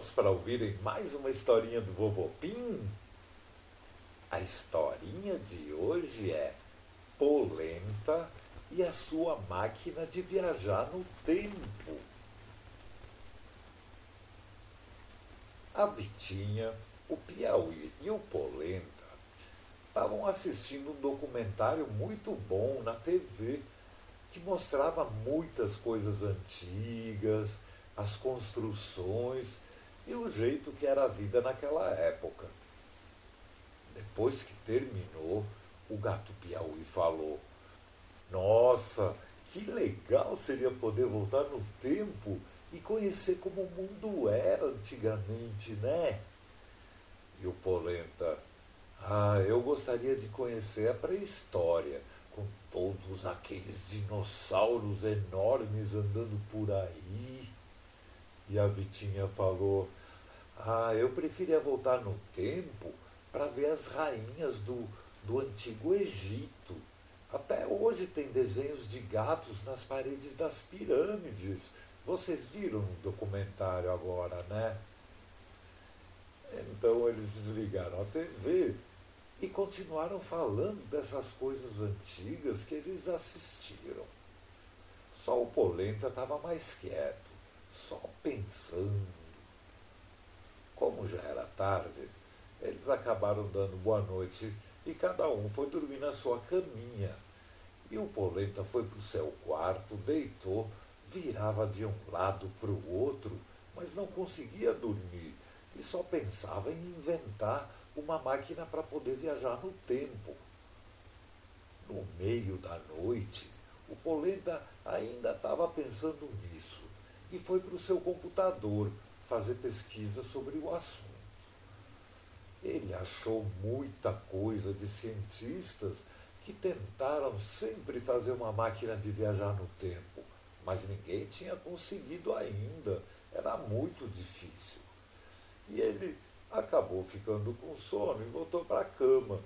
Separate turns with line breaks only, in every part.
prontos para ouvirem mais uma historinha do Bobopim? A historinha de hoje é Polenta e a sua máquina de viajar no tempo. A Vitinha, o Piauí e o Polenta estavam assistindo um documentário muito bom na TV que mostrava muitas coisas antigas, as construções e o jeito que era a vida naquela época. Depois que terminou, o gato Piauí falou: Nossa, que legal seria poder voltar no tempo e conhecer como o mundo era antigamente, né? E o Polenta: Ah, eu gostaria de conhecer a pré-história, com todos aqueles dinossauros enormes andando por aí. E a Vitinha falou: Ah, eu preferia voltar no tempo para ver as rainhas do, do antigo Egito. Até hoje tem desenhos de gatos nas paredes das pirâmides. Vocês viram no documentário agora, né? Então eles desligaram a TV e continuaram falando dessas coisas antigas que eles assistiram. Só o Polenta estava mais quieto só pensando. Como já era tarde, eles acabaram dando boa noite e cada um foi dormir na sua caminha. E o Polenta foi para o seu quarto, deitou, virava de um lado para o outro, mas não conseguia dormir e só pensava em inventar uma máquina para poder viajar no tempo. No meio da noite, o Polenta ainda estava pensando nisso e foi para o seu computador fazer pesquisa sobre o assunto. Ele achou muita coisa de cientistas que tentaram sempre fazer uma máquina de viajar no tempo, mas ninguém tinha conseguido ainda. Era muito difícil. E ele acabou ficando com sono e voltou para a cama,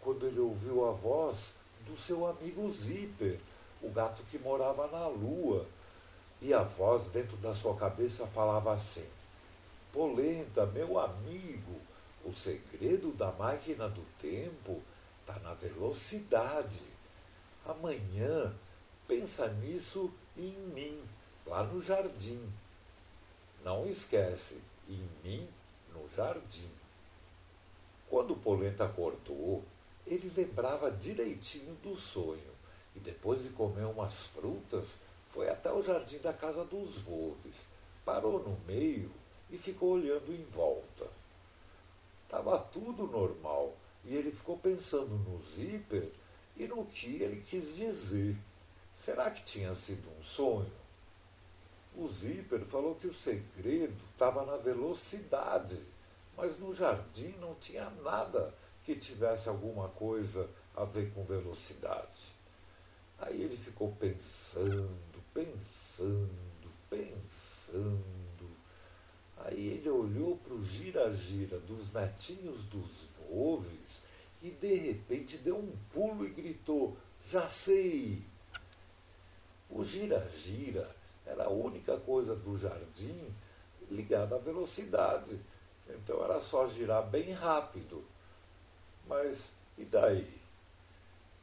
quando ele ouviu a voz do seu amigo Zíper, o gato que morava na Lua e a voz dentro da sua cabeça falava assim: Polenta, meu amigo, o segredo da máquina do tempo está na velocidade. Amanhã, pensa nisso e em mim, lá no jardim. Não esquece, em mim, no jardim. Quando Polenta acordou, ele lembrava direitinho do sonho e depois de comer umas frutas, foi até o jardim da casa dos Volves, parou no meio e ficou olhando em volta. Estava tudo normal e ele ficou pensando no zíper e no que ele quis dizer. Será que tinha sido um sonho? O zíper falou que o segredo estava na velocidade, mas no jardim não tinha nada que tivesse alguma coisa a ver com velocidade. Aí ele ficou pensando, pensando, pensando. Aí ele olhou para o gira-gira dos netinhos dos Volves e de repente deu um pulo e gritou: Já sei! O gira-gira era a única coisa do jardim ligada à velocidade. Então era só girar bem rápido. Mas e daí?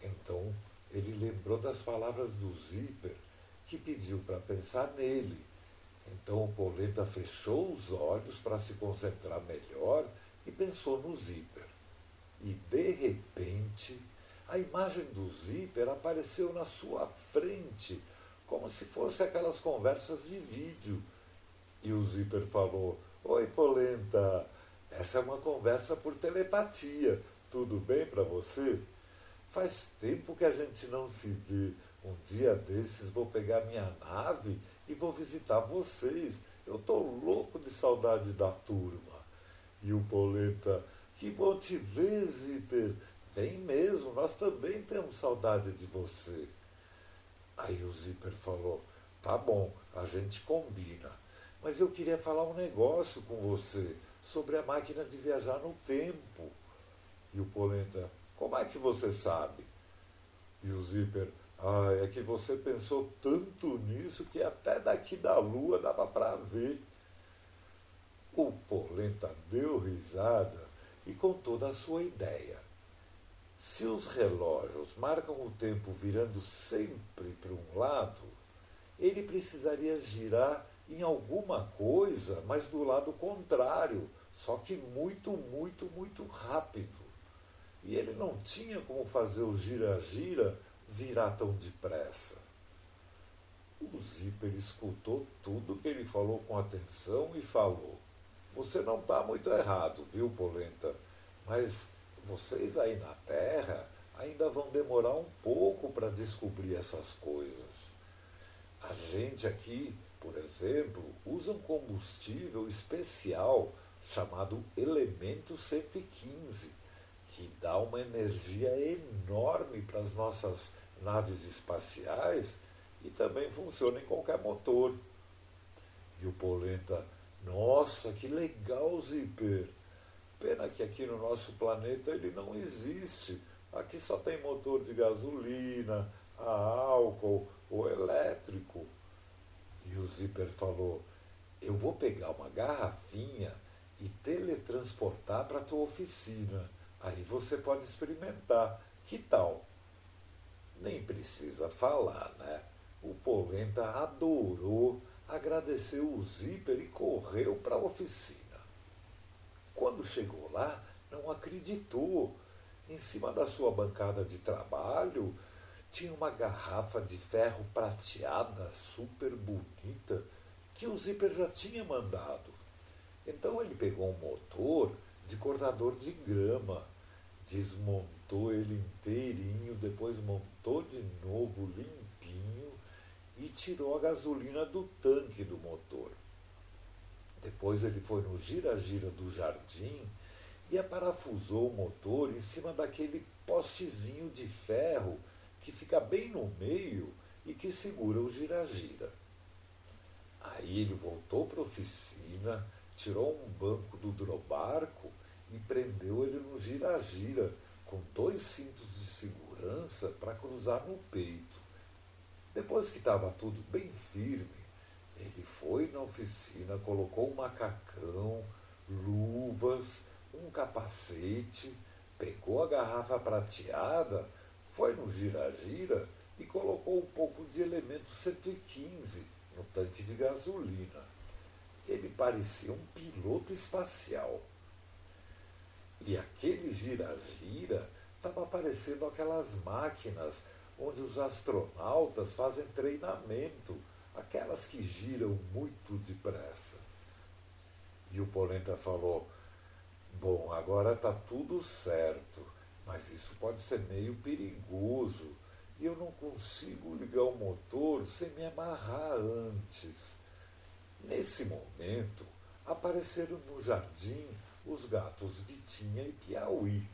Então ele lembrou das palavras do Zíper, que pediu para pensar nele. Então o Polenta fechou os olhos para se concentrar melhor e pensou no Zíper. E de repente, a imagem do Zíper apareceu na sua frente, como se fosse aquelas conversas de vídeo. E o Zíper falou: Oi, Polenta, essa é uma conversa por telepatia. Tudo bem para você? Faz tempo que a gente não se vê. Um dia desses vou pegar minha nave e vou visitar vocês. Eu tô louco de saudade da turma. E o Poleta, que bom te ver, Zíper. Vem mesmo, nós também temos saudade de você. Aí o Zíper falou, tá bom, a gente combina. Mas eu queria falar um negócio com você sobre a máquina de viajar no tempo. E o Polenta, como é que você sabe? E o Zíper, ah, é que você pensou tanto nisso que até daqui da lua dava para ver. O Polenta deu risada e contou da sua ideia. Se os relógios marcam o tempo virando sempre para um lado, ele precisaria girar em alguma coisa, mas do lado contrário, só que muito, muito, muito rápido. E ele não tinha como fazer o gira-gira virar tão depressa. O Zíper escutou tudo que ele falou com atenção e falou: Você não está muito errado, viu, Polenta? Mas vocês aí na Terra ainda vão demorar um pouco para descobrir essas coisas. A gente aqui, por exemplo, usa um combustível especial chamado elemento 115, que dá uma energia enorme para as nossas naves espaciais e também funciona em qualquer motor. E o Polenta, nossa, que legal, Zíper! Pena que aqui no nosso planeta ele não existe. Aqui só tem motor de gasolina, a álcool ou elétrico. E o Zíper falou: Eu vou pegar uma garrafinha e teletransportar para tua oficina. Aí você pode experimentar. Que tal? Nem precisa falar, né? O Polenta adorou, agradeceu o zíper e correu para a oficina. Quando chegou lá, não acreditou. Em cima da sua bancada de trabalho tinha uma garrafa de ferro prateada, super bonita, que o zíper já tinha mandado. Então ele pegou um motor de cortador de grama, desmontou ele inteirinho, depois montou de novo limpinho e tirou a gasolina do tanque do motor. Depois ele foi no gira-gira do jardim e aparafusou o motor em cima daquele postezinho de ferro que fica bem no meio e que segura o gira-gira. Aí ele voltou para a oficina, tirou um banco do drobarco e prendeu ele no gira-gira, com dois cintos de segurança para cruzar no peito. Depois que estava tudo bem firme, ele foi na oficina, colocou um macacão, luvas, um capacete, pegou a garrafa prateada, foi no gira-gira e colocou um pouco de elemento 115 no tanque de gasolina. Ele parecia um piloto espacial. E aquele gira-gira estava parecendo aquelas máquinas onde os astronautas fazem treinamento, aquelas que giram muito depressa. E o Polenta falou: Bom, agora está tudo certo, mas isso pode ser meio perigoso e eu não consigo ligar o motor sem me amarrar antes. Nesse momento, apareceram no jardim os gatos Vitinha e Piauí.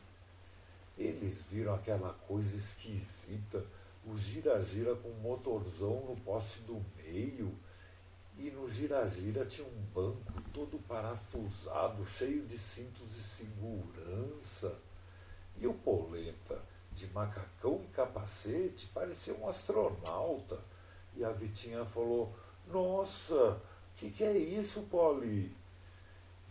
Eles viram aquela coisa esquisita, o gira-gira com motorzão no poste do meio, e no gira-gira tinha um banco todo parafusado, cheio de cintos de segurança. E o Polenta, de macacão e capacete, parecia um astronauta. E a Vitinha falou: Nossa, que que é isso, Poli?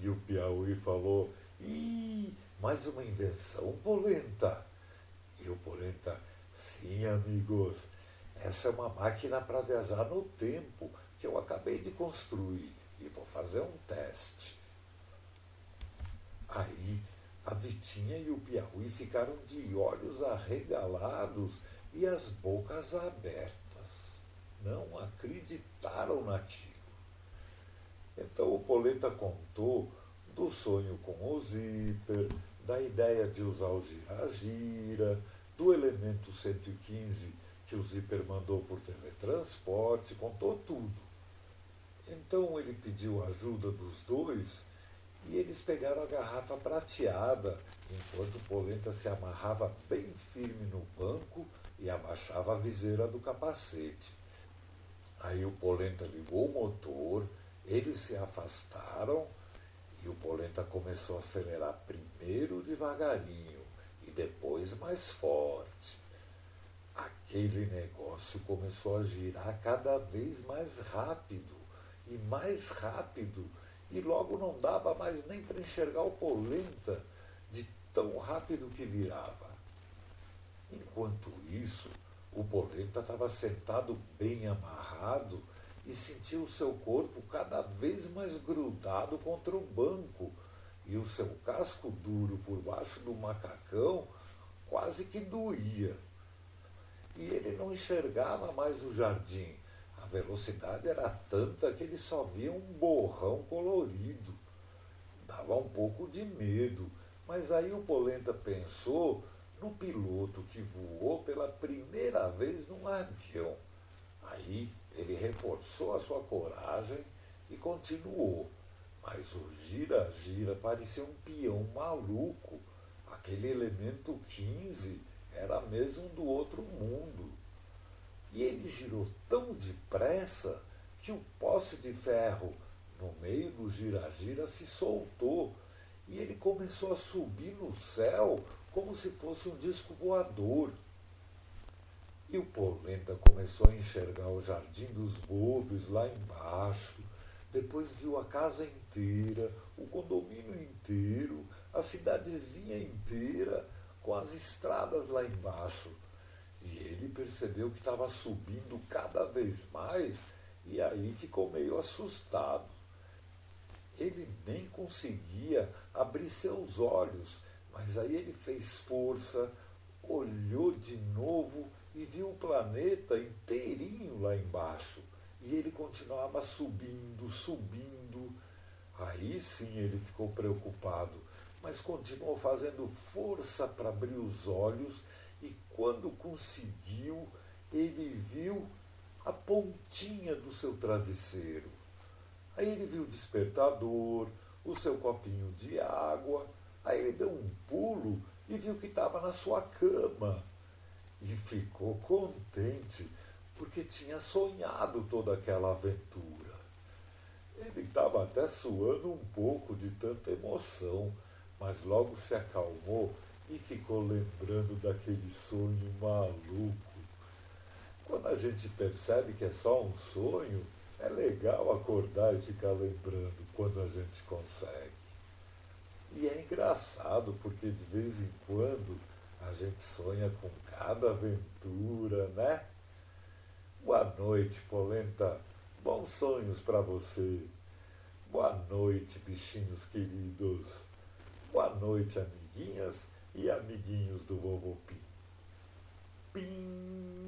E o Piauí falou, ih, mais uma invenção, Polenta. E o Polenta, sim, amigos, essa é uma máquina para viajar no tempo que eu acabei de construir e vou fazer um teste. Aí a Vitinha e o Piauí ficaram de olhos arregalados e as bocas abertas. Não acreditaram naquilo. Então o Polenta contou do sonho com o zíper, da ideia de usar o gira-gira, do elemento 115 que o zíper mandou por teletransporte, contou tudo. Então ele pediu ajuda dos dois e eles pegaram a garrafa prateada, enquanto o Polenta se amarrava bem firme no banco e abaixava a viseira do capacete. Aí o Polenta ligou o motor, eles se afastaram e o Polenta começou a acelerar primeiro devagarinho e depois mais forte. Aquele negócio começou a girar cada vez mais rápido e mais rápido e logo não dava mais nem para enxergar o polenta de tão rápido que virava. Enquanto isso, o polenta estava sentado bem amarrado e sentia o seu corpo cada vez mais grudado contra o banco e o seu casco duro por baixo do macacão quase que doía. E ele não enxergava mais o jardim. A velocidade era tanta que ele só via um borrão colorido. Dava um pouco de medo, mas aí o Polenta pensou no piloto que voou pela primeira vez num avião. Aí ele reforçou a sua coragem e continuou. Mas o gira-gira parecia um peão maluco. Aquele elemento 15 era mesmo do outro mundo. E ele girou tão depressa que o poste de ferro no meio do gira-gira se soltou e ele começou a subir no céu como se fosse um disco voador. E o Polenta começou a enxergar o jardim dos Volves lá embaixo, depois viu a casa inteira, o condomínio inteiro, a cidadezinha inteira, com as estradas lá embaixo. E ele percebeu que estava subindo cada vez mais e aí ficou meio assustado. Ele nem conseguia abrir seus olhos, mas aí ele fez força, olhou de novo e viu o planeta inteirinho lá embaixo. E ele continuava subindo, subindo. Aí sim ele ficou preocupado, mas continuou fazendo força para abrir os olhos e quando conseguiu, ele viu a pontinha do seu travesseiro. Aí ele viu o despertador, o seu copinho de água, aí ele deu um pulo e viu que estava na sua cama. E ficou contente porque tinha sonhado toda aquela aventura. Ele estava até suando um pouco de tanta emoção, mas logo se acalmou e ficou lembrando daquele sonho maluco. Quando a gente percebe que é só um sonho, é legal acordar e ficar lembrando quando a gente consegue. E é engraçado porque de vez em quando a gente sonha com cada aventura, né? Boa noite, Polenta. Bons sonhos para você. Boa noite, bichinhos queridos. Boa noite, amiguinhas e amiguinhos do Vovô Pim. Pim!